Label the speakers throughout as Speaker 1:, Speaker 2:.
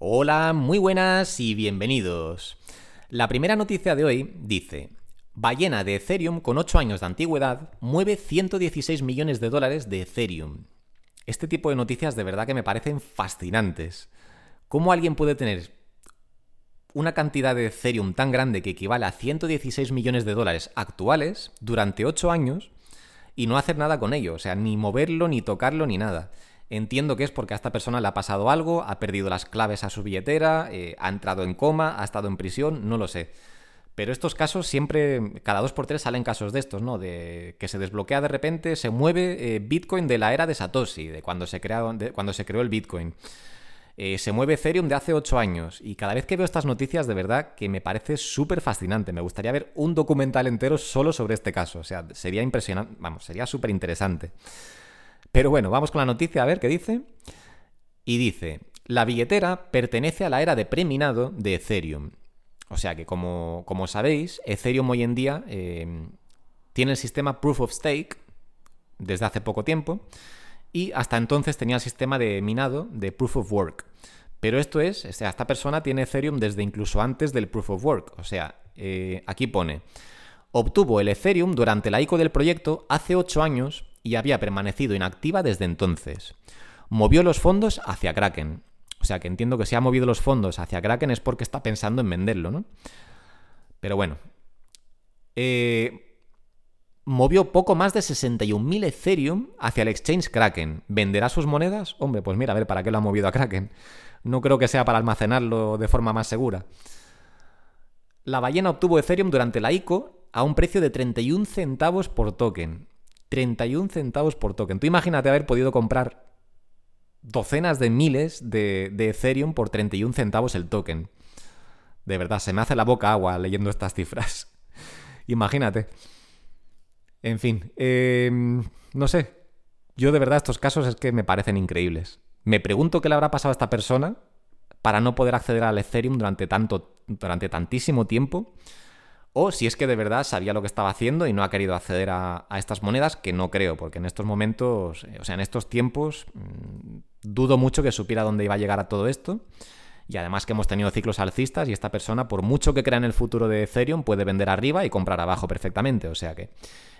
Speaker 1: Hola, muy buenas y bienvenidos. La primera noticia de hoy dice, ballena de Ethereum con 8 años de antigüedad mueve 116 millones de dólares de Ethereum. Este tipo de noticias de verdad que me parecen fascinantes. ¿Cómo alguien puede tener una cantidad de Ethereum tan grande que equivale a 116 millones de dólares actuales durante 8 años y no hacer nada con ello? O sea, ni moverlo, ni tocarlo, ni nada. Entiendo que es porque a esta persona le ha pasado algo, ha perdido las claves a su billetera, eh, ha entrado en coma, ha estado en prisión, no lo sé. Pero estos casos siempre, cada dos por tres salen casos de estos, ¿no? De que se desbloquea de repente, se mueve eh, Bitcoin de la era de Satoshi, de cuando se, cuando se creó el Bitcoin. Eh, se mueve Ethereum de hace ocho años. Y cada vez que veo estas noticias, de verdad que me parece súper fascinante. Me gustaría ver un documental entero solo sobre este caso. O sea, sería impresionante, vamos, sería súper interesante. Pero bueno, vamos con la noticia a ver qué dice. Y dice, la billetera pertenece a la era de preminado de Ethereum. O sea que como, como sabéis, Ethereum hoy en día em, tiene el sistema Proof of Stake desde hace poco tiempo y hasta entonces tenía el sistema de minado de Proof of Work. Pero esto es, o sea, esta persona tiene Ethereum desde incluso antes del Proof of Work. O sea, eh, aquí pone, obtuvo el Ethereum durante la ICO del proyecto hace 8 años y había permanecido inactiva desde entonces. Movió los fondos hacia Kraken. O sea que entiendo que si ha movido los fondos hacia Kraken es porque está pensando en venderlo, ¿no? Pero bueno. Eh, movió poco más de 61.000 Ethereum hacia el exchange Kraken. ¿Venderá sus monedas? Hombre, pues mira, a ver, ¿para qué lo ha movido a Kraken? No creo que sea para almacenarlo de forma más segura. La ballena obtuvo Ethereum durante la ICO a un precio de 31 centavos por token. 31 centavos por token. Tú imagínate haber podido comprar docenas de miles de, Ethereum por 31 centavos el token. De verdad, se me hace la boca agua leyendo estas cifras. imagínate. En fin, em, no sé. Yo de verdad estos casos es que me parecen increíbles. Me pregunto qué le habrá pasado a esta persona para no poder acceder al Ethereum durante, tanto, durante tantísimo tiempo o si es que de verdad sabía lo que estaba haciendo y no ha querido acceder a, estas monedas, que no creo, porque en estos momentos, eh, o sea, en estos tiempos, mm, dudo mucho que supiera dónde iba a llegar a todo esto. Y además que hemos tenido ciclos alcistas y esta persona, por mucho que crea en el futuro de Ethereum, puede vender arriba y comprar abajo perfectamente. O sea que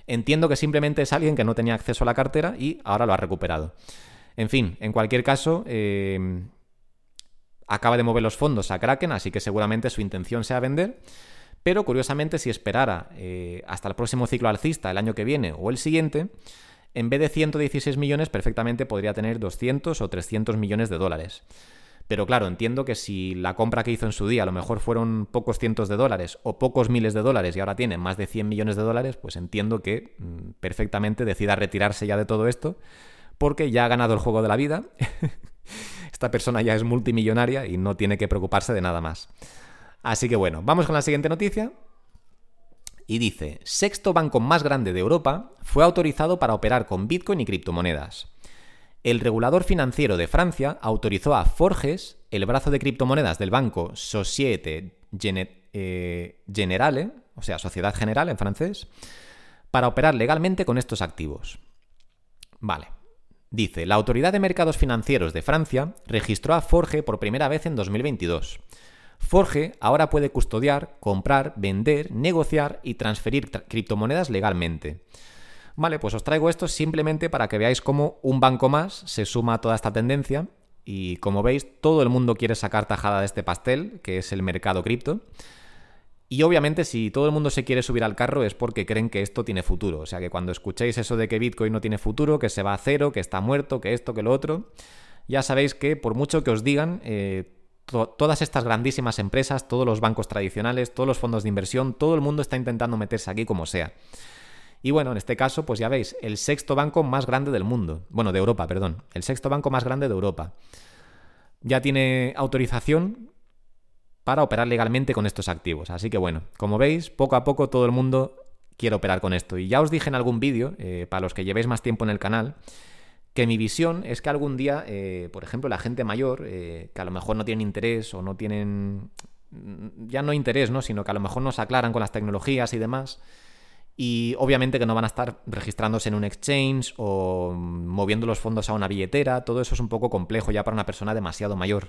Speaker 1: entiendo que simplemente es alguien que no tenía acceso a la cartera y ahora lo ha recuperado. En fin, en cualquier caso, eh, acaba de mover los fondos a Kraken, así que seguramente su intención sea vender. Pero curiosamente, si esperara eh, hasta el próximo ciclo alcista, el año que viene o el siguiente, en vez de 116 millones, perfectamente podría tener 200 o 300 millones de dólares. Pero claro, entiendo que si la compra que hizo en su día a lo mejor fueron pocos cientos de dólares o pocos miles de dólares y ahora tiene más de 100 millones de dólares, pues entiendo que mm, perfectamente decida retirarse ya de todo esto porque ya ha ganado el juego de la vida. Esta persona ya es multimillonaria y no tiene que preocuparse de nada más. Así que bueno, vamos con la siguiente noticia. Y dice, sexto banco más grande de Europa fue autorizado para operar con Bitcoin y criptomonedas. El regulador financiero de Francia autorizó a Forges, el brazo de criptomonedas del banco Societe eh, Generale, o sea, Sociedad General en francés, para operar legalmente con estos activos. Vale. Dice, la Autoridad de Mercados Financieros de Francia registró a Forge por primera vez en 2022 Forge ahora puede custodiar, comprar, vender, negociar y transferir criptomonedas legalmente. Vale, pues os traigo esto simplemente para que veáis cómo un banco más se suma a toda esta tendencia y como veis todo el mundo quiere sacar tajada de este pastel, que es el mercado cripto. Y obviamente si todo el mundo se quiere subir al carro es porque creen que esto tiene futuro. O sea que cuando escuchéis eso de que Bitcoin no tiene futuro, que se va a cero, que está muerto, que esto, que lo otro, ya sabéis que por mucho que os digan, eh, todas estas grandísimas empresas, todos los bancos tradicionales, todos los fondos de inversión, todo el mundo está intentando meterse aquí como sea. Y bueno, en este caso, pues ya veis, el sexto banco más grande del mundo, bueno, de Europa, perdón, el sexto banco más grande de Europa. Ya tiene autorización para operar legalmente con estos activos. Así que bueno, como veis, poco a poco todo el mundo quiere operar con esto. Y ya os dije en algún vídeo, eh, para los que llevéis más tiempo en el canal, que mi visión es que algún día, eh, por ejemplo, la gente mayor, eh, que a lo mejor no tienen interés o no tienen, mm, ya no interés, ¿no? sino que a lo mejor no se aclaran con las tecnologías y demás, y obviamente que no van a estar registrándose en un exchange o moviendo los fondos a una billetera, todo eso es un poco complejo ya para una persona demasiado mayor.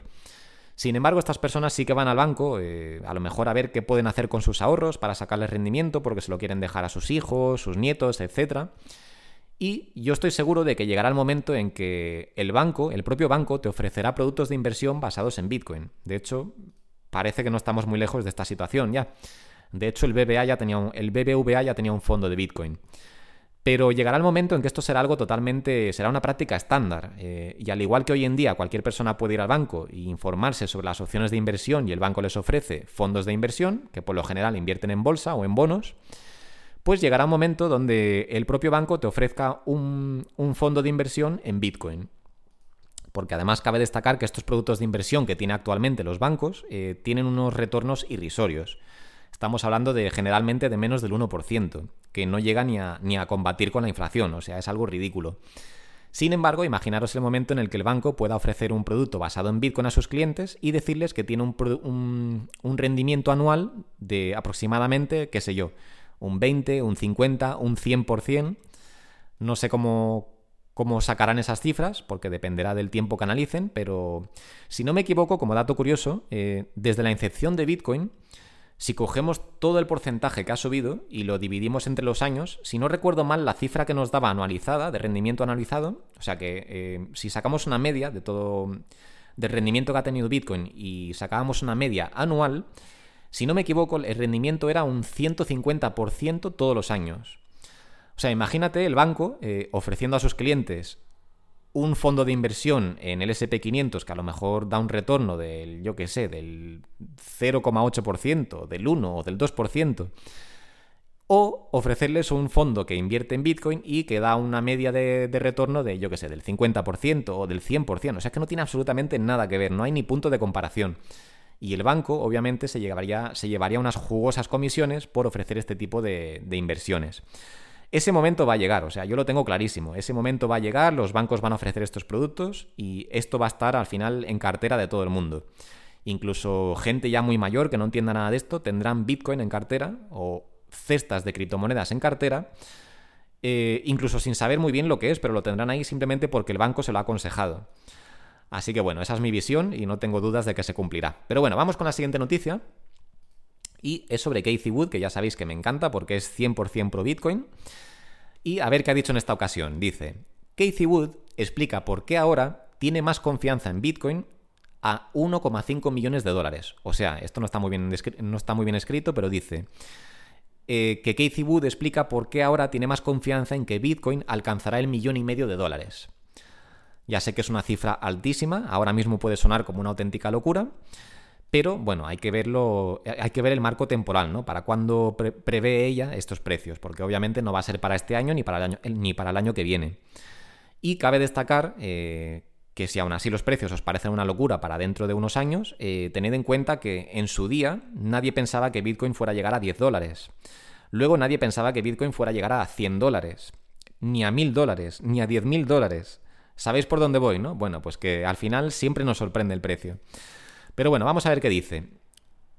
Speaker 1: Sin embargo, estas personas sí que van al banco, eh, a lo mejor a ver qué pueden hacer con sus ahorros para sacarles rendimiento, porque se lo quieren dejar a sus hijos, sus nietos, etc. Y yo estoy seguro de que llegará el momento en que el banco, el propio banco, te ofrecerá productos de inversión basados en Bitcoin. De hecho, parece que no estamos muy lejos de esta situación ya. De hecho, el BBVA ya tenía un, el BBVA ya tenía un fondo de Bitcoin. Pero llegará el momento en que esto será algo totalmente, será una práctica estándar. Eh, y al igual que hoy en día cualquier persona puede ir al banco e informarse sobre las opciones de inversión y el banco les ofrece fondos de inversión, que por lo general invierten en bolsa o en bonos, pues llegará un momento donde el propio banco te ofrezca un, fondo de inversión en Bitcoin. Porque además cabe destacar que estos productos de inversión que tienen actualmente los bancos eh, tienen unos retornos irrisorios. Estamos hablando de generalmente de menos del 1%, que no llega ni a, combatir con la inflación, o sea, es algo ridículo. Sin embargo, imaginaros el momento en el que el banco pueda ofrecer un producto basado en Bitcoin a sus clientes y decirles que tiene un, rendimiento anual de aproximadamente, qué sé yo, un 20, un 50, un 100%. No sé cómo, cómo sacarán esas cifras, porque dependerá del tiempo que analicen, pero si no me equivoco, como dato curioso, eh, desde la incepción de Bitcoin, si cogemos todo el porcentaje que ha subido y lo dividimos entre los años, si no recuerdo mal, la cifra que nos daba anualizada, de rendimiento anualizado, o sea que eh, si sacamos una media de todo, del rendimiento que ha tenido Bitcoin y sacábamos una media anual, si no me equivoco, el rendimiento era un 150% todos los años. O sea, imagínate el banco eh, ofreciendo a sus clientes un fondo de inversión en el SP500 que a lo mejor da un retorno del, yo qué sé, del 0,8%, del 1 o del 2%, o ofrecerles un fondo que invierte en Bitcoin y que da una media de, retorno de, yo qué sé, del 50% o del 100%. O sea, que no tiene absolutamente nada que ver, no hay ni punto de comparación. Y el banco, obviamente, se llevaría, se llevaría unas jugosas comisiones por ofrecer este tipo de, inversiones. Ese momento va a llegar, o sea, yo lo tengo clarísimo. Ese momento va a llegar, los bancos van a ofrecer estos productos y esto va a estar al final en cartera de todo el mundo. Incluso gente ya muy mayor que no entienda nada de esto tendrán Bitcoin en cartera o cestas de criptomonedas en cartera, eh, incluso sin saber muy bien lo que es, pero lo tendrán ahí simplemente porque el banco se lo ha aconsejado. Así que bueno, esa es mi visión y no tengo dudas de que se cumplirá. Pero bueno, vamos con la siguiente noticia. Y es sobre Casey Wood, que ya sabéis que me encanta porque es 100% pro Bitcoin. Y a ver qué ha dicho en esta ocasión. Dice, Casey Wood explica por qué ahora tiene más confianza en Bitcoin a 1,5 millones de dólares. O sea, esto no está muy bien, no está muy bien escrito, pero dice eh, que Casey Wood explica por qué ahora tiene más confianza en que Bitcoin alcanzará el millón y medio de dólares. Ya sé que es una cifra altísima, ahora mismo puede sonar como una auténtica locura, pero bueno, hay que verlo, hay que ver el marco temporal, ¿no? Para cuándo prevé ella estos precios, porque obviamente no va a ser para este año ni para el año, ni para el año que viene. Y cabe destacar eh, que si aún así los precios os parecen una locura para dentro de unos años, eh, tened en cuenta que en su día nadie pensaba que Bitcoin fuera a llegar a 10 dólares. Luego nadie pensaba que Bitcoin fuera a llegar a 100 dólares, ni a 1000 dólares, ni a 10.000 dólares. ¿Sabéis por dónde voy, no? Bueno, pues que al final siempre nos sorprende el precio. Pero bueno, vamos a ver qué dice.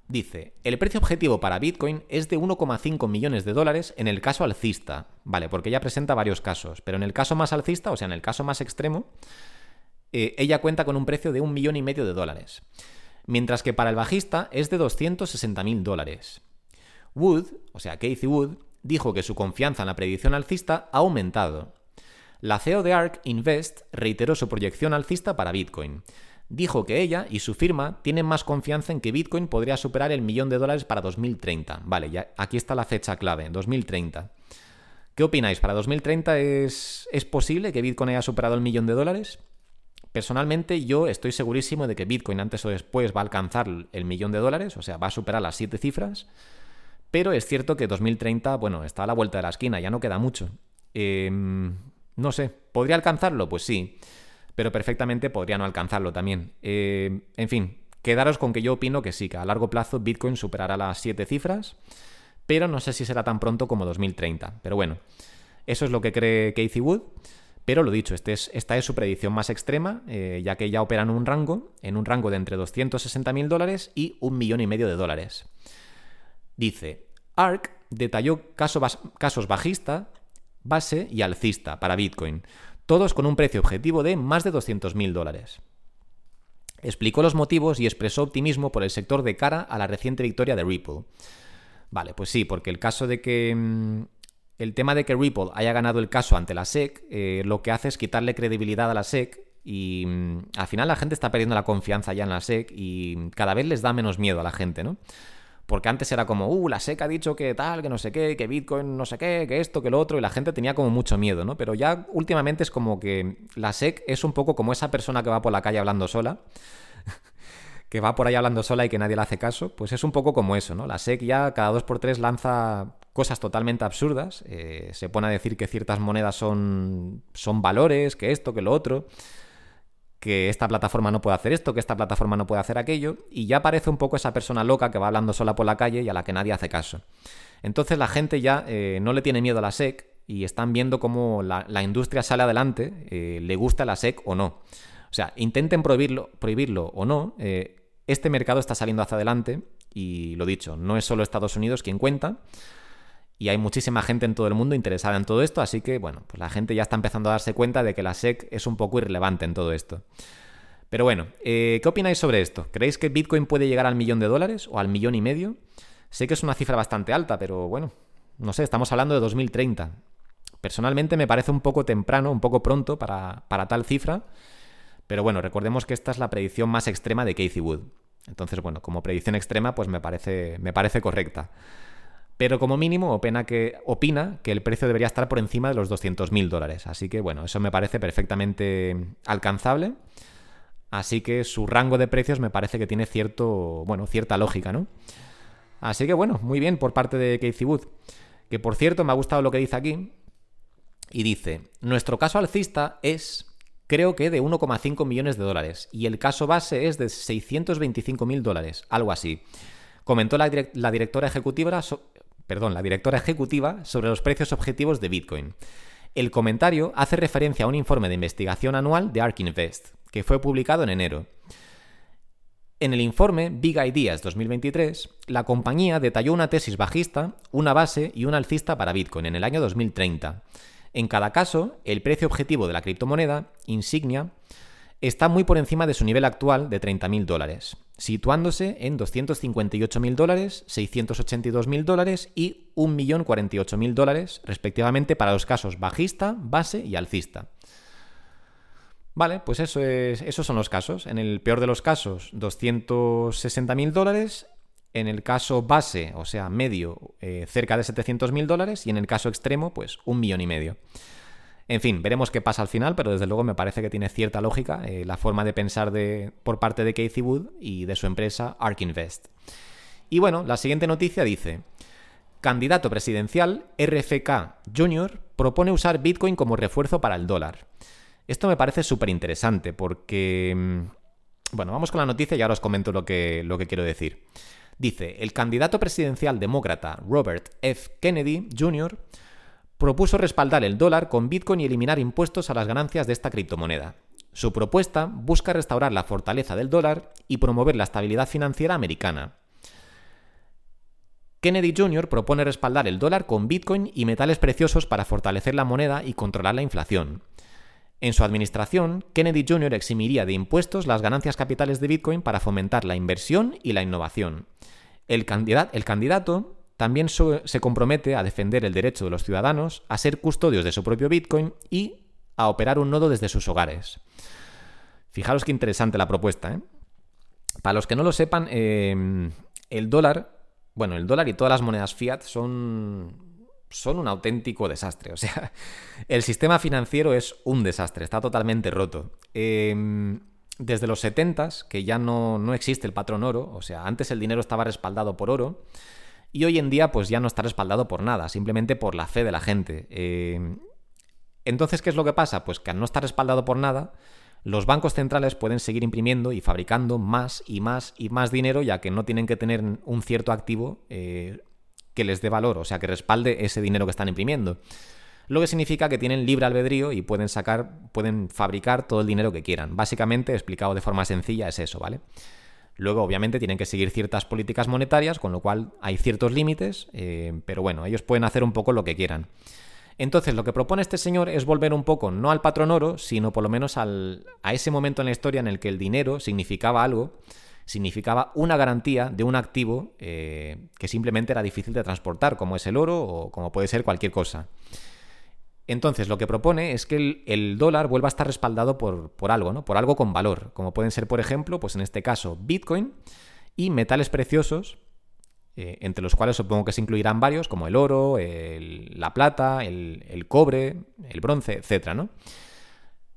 Speaker 1: Dice, el precio objetivo para Bitcoin es de 1,5 millones de dólares en el caso alcista. Vale, porque ella presenta varios casos, pero en el caso más alcista, o sea, en el caso más extremo, eh, ella cuenta con un precio de un millón y medio de dólares. Mientras que para el bajista es de 260 mil dólares. Wood, o sea, Casey Wood, dijo que su confianza en la predicción alcista ha aumentado. La CEO de ARK Invest reiteró su proyección alcista para Bitcoin dijo que ella y su firma tienen más confianza en que Bitcoin podría superar el millón de dólares para 2030. Vale, ya aquí está la fecha clave, 2030. ¿Qué opináis? ¿Para 2030 es, es posible que Bitcoin haya superado el millón de dólares? Personalmente yo estoy segurísimo de que Bitcoin antes o después va a alcanzar el millón de dólares, o sea, va a superar las siete cifras, pero es cierto que 2030, bueno, está a la vuelta de la esquina, ya no queda mucho. Em, no sé, ¿podría alcanzarlo? Pues sí pero perfectamente podría no alcanzarlo también. Eh, en fin, quedaros con que yo opino que sí, que a largo plazo Bitcoin superará las 7 cifras, pero no sé si será tan pronto como 2030. Pero bueno, eso es lo que cree Casey Wood. Pero lo dicho, este es, esta es su predicción más extrema, eh, ya que ya opera en un rango, en un rango de entre 260.000 dólares y un millón y medio de dólares. Dice, ARK detalló casos bajista, base y alcista para Bitcoin, todos con un precio objetivo de más de 200.000 dólares. explicó los motivos y expresó optimismo por el sector de cara a la reciente victoria de Ripple. Vale, pues sí, porque el caso de que... Mm, el tema de que Ripple haya ganado el caso ante la SEC, eh, lo que hace es quitarle credibilidad a la SEC y mm, al final la gente está perdiendo la confianza ya en la SEC y cada vez les da menos miedo a la gente, ¿no? Porque antes era como, uh, la SEC ha dicho que tal, que no sé qué, que Bitcoin no sé qué, que esto, que lo otro, y la gente tenía como mucho miedo, ¿no? Pero ya últimamente es como que la SEC es un poco como esa persona que va por la calle hablando sola, que va por ahí hablando sola y que nadie le hace caso, pues es un poco como eso, ¿no? La SEC ya cada dos por tres lanza cosas totalmente absurdas, eh, se pone a decir que ciertas monedas son, son valores, que esto, que lo otro que esta plataforma no puede hacer esto, que esta plataforma no puede hacer aquello, y ya parece un poco esa persona loca que va hablando sola por la calle y a la que nadie hace caso. Entonces la gente ya eh, no le tiene miedo a la SEC y están viendo cómo la, industria sale adelante, eh, le gusta la SEC o no. O sea, intenten prohibirlo, prohibirlo o no, eh, este mercado está saliendo hacia adelante y lo dicho, no es solo Estados Unidos quien cuenta, y hay muchísima gente en todo el mundo interesada en todo esto, así que bueno, pues la gente ya está empezando a darse cuenta de que la SEC es un poco irrelevante en todo esto. Pero bueno, eh, ¿qué opináis sobre esto? ¿Creéis que Bitcoin puede llegar al millón de dólares o al millón y medio? Sé que es una cifra bastante alta, pero bueno, no sé, estamos hablando de 2030. Personalmente me parece un poco temprano, un poco pronto para, para tal cifra, pero bueno, recordemos que esta es la predicción más extrema de Casey Wood. Entonces, bueno, como predicción extrema, pues me parece, me parece correcta pero como mínimo opina que, el precio debería estar por encima de los 200.000 dólares. Así que bueno, eso me parece perfectamente alcanzable. Así que su rango de precios me parece que tiene cierto, bueno, cierta lógica, ¿no? Así que bueno, muy bien por parte de Casey Wood. Que por cierto, me ha gustado lo que dice aquí. Y dice, nuestro caso alcista es, creo que de 1,5 millones de dólares. Y el caso base es de 625.000 dólares, algo así. Comentó la directora ejecutiva, perdón, la directora ejecutiva sobre los precios objetivos de Bitcoin. El comentario hace referencia a un informe de investigación anual de ARK Invest, que fue publicado en enero. En el informe Big Ideas 2023, la compañía detalló una tesis bajista, una base y una alcista para Bitcoin en el año 2030. En cada caso, el precio objetivo de la criptomoneda, insignia, está muy por encima de su nivel actual de 30.000 dólares, situándose en 258.000 dólares, 682.000 dólares y 1.048.000 dólares, respectivamente, para los casos bajista, base y alcista. Vale, pues eso es, esos son los casos. En el peor de los casos, 260.000 dólares. En el caso base, o sea, medio, eh, cerca de 700.000 dólares. Y en el caso extremo, pues un millón y medio. En fin, veremos qué pasa al final, pero desde luego me parece que tiene cierta lógica eh, la forma de pensar de, por parte de Casey Wood y de su empresa ARK Invest. Y bueno, la siguiente noticia dice, candidato presidencial RFK Jr. propone usar Bitcoin como refuerzo para el dólar. Esto me parece súper interesante porque... Mm, bueno, vamos con la noticia y ahora os comento lo que, lo que quiero decir. Dice, el candidato presidencial demócrata Robert F. Kennedy Jr propuso respaldar el dólar con Bitcoin y eliminar impuestos a las ganancias de esta criptomoneda. Su propuesta busca restaurar la fortaleza del dólar y promover la estabilidad financiera americana. Kennedy Jr. propone respaldar el dólar con Bitcoin y metales preciosos para fortalecer la moneda y controlar la inflación. En su administración, Kennedy Jr. eximiría de impuestos las ganancias capitales de Bitcoin para fomentar la inversión y la innovación. El, el candidato también se compromete a defender el derecho de los ciudadanos a ser custodios de su propio Bitcoin y a operar un nodo desde sus hogares. Fijaros qué interesante la propuesta. ¿eh? Para los que no lo sepan, em, el dólar, bueno, el dólar y todas las monedas fiat son, son un auténtico desastre. O sea, el sistema financiero es un desastre, está totalmente roto. Em, desde los 70 que ya no, no existe el patrón oro, o sea, antes el dinero estaba respaldado por oro, y hoy en día pues ya no está respaldado por nada, simplemente por la fe de la gente. Eh, entonces, ¿qué es lo que pasa? Pues que al no estar respaldado por nada, los bancos centrales pueden seguir imprimiendo y fabricando más y más y más dinero, ya que no tienen que tener un cierto activo eh, que les dé valor, o sea, que respalde ese dinero que están imprimiendo. Lo que significa que tienen libre albedrío y pueden sacar, pueden fabricar todo el dinero que quieran. Básicamente, explicado de forma sencilla, es eso, ¿vale? Luego, obviamente, tienen que seguir ciertas políticas monetarias, con lo cual hay ciertos límites, eh, pero bueno, ellos pueden hacer un poco lo que quieran. Entonces, lo que propone este señor es volver un poco, no al patrón oro, sino por lo menos al, a ese momento en la historia en el que el dinero significaba algo, significaba una garantía de un activo eh, que simplemente era difícil de transportar, como es el oro o como puede ser cualquier cosa. Entonces, lo que propone es que el, dólar vuelva a estar respaldado por, algo, ¿no? Por algo con valor, como pueden ser, por ejemplo, pues en este caso, Bitcoin y metales preciosos eh, entre los cuales supongo que se incluirán varios, como el oro, la plata, el, cobre, el bronce, etc. ¿no?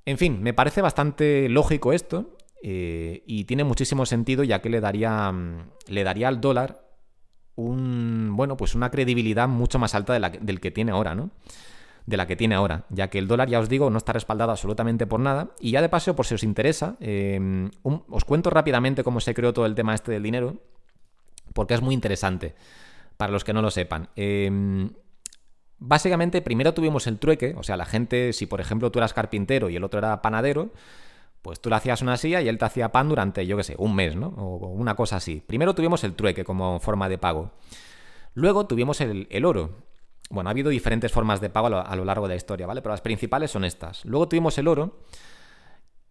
Speaker 1: En fin, me parece bastante lógico esto eh, y tiene muchísimo sentido ya que le daría, mm, le daría al dólar un, bueno, pues una credibilidad mucho más alta de del que tiene ahora, ¿no? De la que tiene ahora, ya que el dólar, ya os digo, no está respaldado absolutamente por nada. Y ya de paso, por si os interesa, eh, os cuento rápidamente cómo se creó todo el tema este del dinero porque es muy interesante para los que no lo sepan. Em, básicamente, primero tuvimos el trueque, o sea, la gente, si por ejemplo tú eras carpintero y el otro era panadero, pues tú le hacías una silla y él te hacía pan durante, yo qué sé, un mes, ¿no? O una cosa así. Primero tuvimos el trueque como forma de pago. Luego tuvimos el, oro. Bueno, ha habido diferentes formas de pago a lo, largo de la historia, ¿vale? Pero las principales son estas. Luego tuvimos el oro.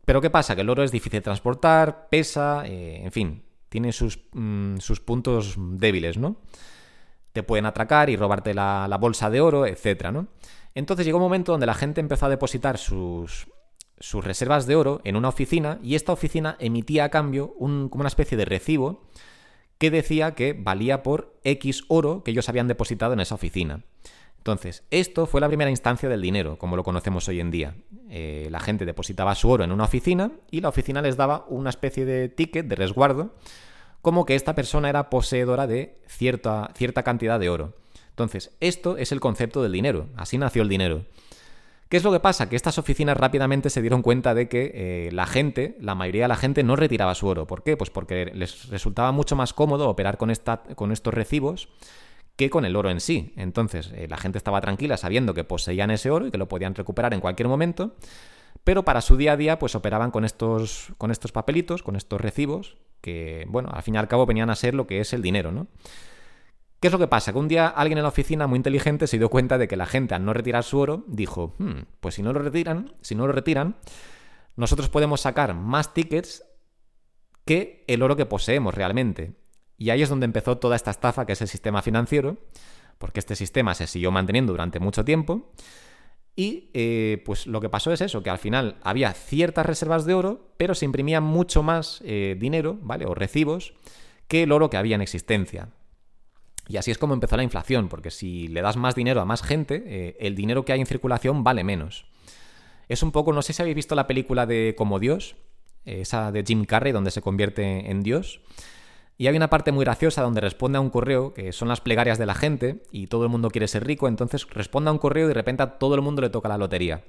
Speaker 1: Pero ¿qué pasa? Que el oro es difícil de transportar, pesa, eh, en fin, tiene mm, sus, puntos débiles, ¿no? Te pueden atracar y robarte la, bolsa de oro, etcétera, ¿no? Entonces llegó un momento donde la gente empezó a depositar sus, sus reservas de oro en una oficina y esta oficina emitía a cambio un, como una especie de recibo que decía que valía por X oro que ellos habían depositado en esa oficina. Entonces, esto fue la primera instancia del dinero, como lo conocemos hoy en día. Eh, la gente depositaba su oro en una oficina y la oficina les daba una especie de ticket de resguardo, como que esta persona era poseedora de cierta, cierta cantidad de oro. Entonces, esto es el concepto del dinero, así nació el dinero. ¿Qué es lo que pasa? Que estas oficinas rápidamente se dieron cuenta de que eh, la gente, la mayoría de la gente, no retiraba su oro. ¿Por qué? Pues porque les resultaba mucho más cómodo operar con, esta, con estos recibos que con el oro en sí. Entonces, eh, la gente estaba tranquila sabiendo que poseían ese oro y que lo podían recuperar en cualquier momento, pero para su día a día, pues operaban con estos, con estos papelitos, con estos recibos, que, bueno, al fin y al cabo venían a ser lo que es el dinero, ¿no? ¿Qué es lo que pasa? Que un día alguien en la oficina muy inteligente se dio cuenta de que la gente al no retirar su oro dijo, hmm, pues si no lo retiran, si no lo retiran, nosotros podemos sacar más tickets que el oro que poseemos realmente. Y ahí es donde empezó toda esta estafa que es el sistema financiero, porque este sistema se siguió manteniendo durante mucho tiempo. Y eh, pues lo que pasó es eso, que al final había ciertas reservas de oro, pero se imprimía mucho más eh, dinero, ¿vale? O recibos, que el oro que había en existencia. Y así es como empezó la inflación, porque si le das más dinero a más gente, eh, el dinero que hay en circulación vale menos. Es un poco, no sé si habéis visto la película de Como Dios, esa de Jim Carrey, donde se convierte en Dios. Y hay una parte muy graciosa donde responde a un correo, que son las plegarias de la gente, y todo el mundo quiere ser rico, entonces responde a un correo y de repente a todo el mundo le toca la lotería.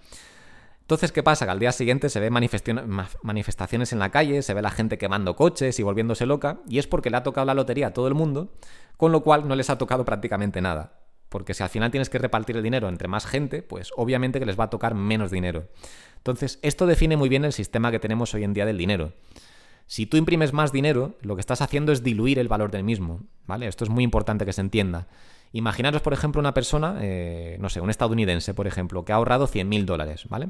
Speaker 1: Entonces, ¿qué pasa? Que al día siguiente se ve manifestaciones en la calle, se ve la gente quemando coches y volviéndose loca, y es porque le ha tocado la lotería a todo el mundo, con lo cual no les ha tocado prácticamente nada. Porque si al final tienes que repartir el dinero entre más gente, pues obviamente que les va a tocar menos dinero. Entonces, esto define muy bien el sistema que tenemos hoy en día del dinero. Si tú imprimes más dinero, lo que estás haciendo es diluir el valor del mismo, ¿vale? Esto es muy importante que se entienda. Imaginaros, por ejemplo, una persona, eh, no sé, un estadounidense, por ejemplo, que ha ahorrado 100.000 dólares, ¿vale?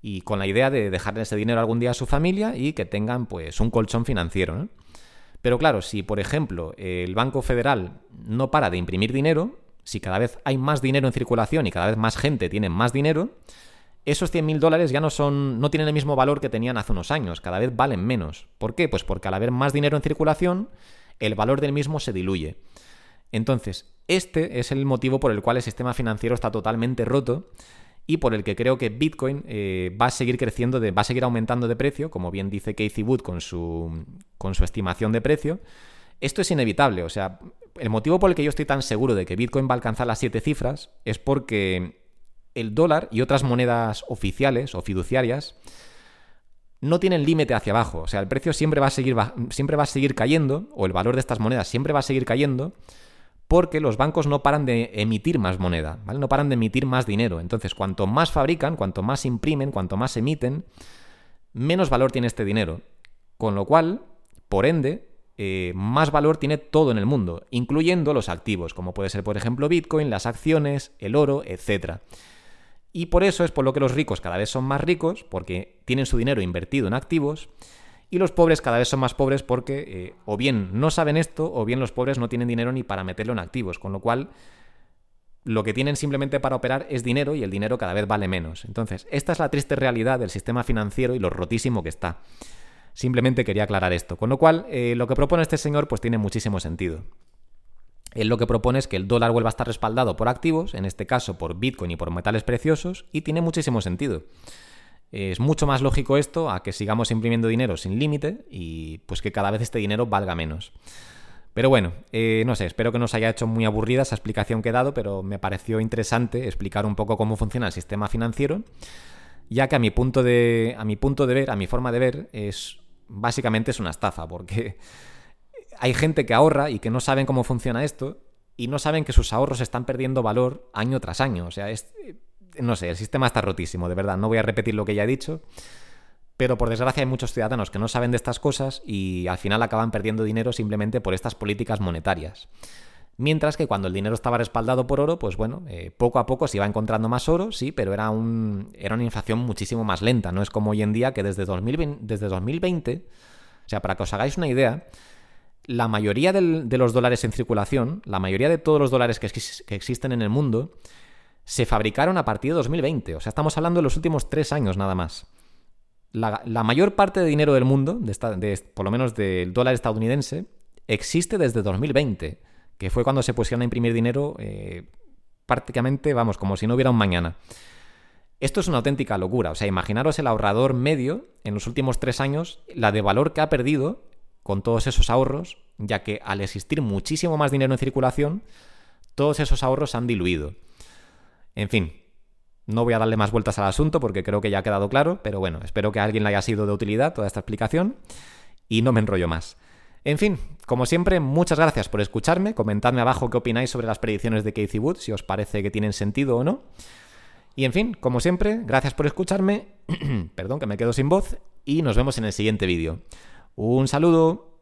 Speaker 1: Y con la idea de dejarle ese dinero algún día a su familia y que tengan, pues, un colchón financiero, ¿no? Pero claro, si, por ejemplo, el Banco Federal no para de imprimir dinero, si cada vez hay más dinero en circulación y cada vez más gente tiene más dinero, esos 100.000 dólares ya no son, no tienen el mismo valor que tenían hace unos años, cada vez valen menos. ¿Por qué? Pues porque al haber más dinero en circulación, el valor del mismo se diluye. Entonces, este es el motivo por el cual el sistema financiero está totalmente roto y por el que creo que Bitcoin eh, va a seguir creciendo, va a seguir aumentando de precio, como bien dice Casey Wood con su, con su estimación de precio. Esto es inevitable, o sea, el motivo por el que yo estoy tan seguro de que Bitcoin va a alcanzar las siete cifras es porque el dólar y otras monedas oficiales o fiduciarias no tienen límite hacia abajo. O sea, el precio siempre va, a seguir, siempre va a seguir cayendo, o el valor de estas monedas siempre va a seguir cayendo, porque los bancos no paran de emitir más moneda, ¿vale? No paran de emitir más dinero. Entonces, cuanto más fabrican, cuanto más imprimen, cuanto más emiten, menos valor tiene este dinero. Con lo cual, por ende, eh, más valor tiene todo en el mundo, incluyendo los activos, como puede ser, por ejemplo, Bitcoin, las acciones, el oro, etc. Y por eso es por lo que los ricos cada vez son más ricos, porque tienen su dinero invertido en activos, y los pobres cada vez son más pobres porque eh, o bien no saben esto, o bien los pobres no tienen dinero ni para meterlo en activos, con lo cual lo que tienen simplemente para operar es dinero y el dinero cada vez vale menos. Entonces, esta es la triste realidad del sistema financiero y lo rotísimo que está. Simplemente quería aclarar esto. Con lo cual, eh, lo que propone este señor pues tiene muchísimo sentido. Él lo que propone es que el dólar vuelva a estar respaldado por activos, en este caso por Bitcoin y por metales preciosos, y tiene muchísimo sentido. Es mucho más lógico esto a que sigamos imprimiendo dinero sin límite y pues que cada vez este dinero valga menos. Pero bueno, eh, no sé, espero que no haya hecho muy aburrida esa explicación que he dado, pero me pareció interesante explicar un poco cómo funciona el sistema financiero, ya que a mi punto de, a mi punto de ver, a mi forma de ver, es básicamente es una estafa, porque hay gente que ahorra y que no saben cómo funciona esto y no saben que sus ahorros están perdiendo valor año tras año. O sea, es, no sé, el sistema está rotísimo, de verdad. No voy a repetir lo que ya he dicho. Pero por desgracia hay muchos ciudadanos que no saben de estas cosas y al final acaban perdiendo dinero simplemente por estas políticas monetarias. Mientras que cuando el dinero estaba respaldado por oro, pues bueno, eh, poco a poco se iba encontrando más oro, sí, pero era, un, era una inflación muchísimo más lenta. No es como hoy en día que desde 2020, desde 2020 o sea, para que os hagáis una idea, la mayoría de los dólares en circulación, la mayoría de todos los dólares que, existen en el mundo, se fabricaron a partir de 2020. O sea, estamos hablando de los últimos tres años nada más. La, mayor parte de dinero del mundo, de por lo menos del dólar estadounidense, existe desde 2020 que fue cuando se pusieron a imprimir dinero eh, prácticamente, vamos, como si no hubiera un mañana. Esto es una auténtica locura. O sea, imaginaros el ahorrador medio en los últimos tres años, la de valor que ha perdido con todos esos ahorros, ya que al existir muchísimo más dinero en circulación, todos esos ahorros se han diluido. En fin, no voy a darle más vueltas al asunto porque creo que ya ha quedado claro, pero bueno, espero que a alguien le haya sido de utilidad toda esta explicación y no me enrollo más. En fin, como siempre, muchas gracias por escucharme. Comentadme abajo qué opináis sobre las predicciones de Casey Wood, si os parece que tienen sentido o no. Y en fin, como siempre, gracias por escucharme. Perdón que me quedo sin voz. Y nos vemos en el siguiente vídeo. Un saludo.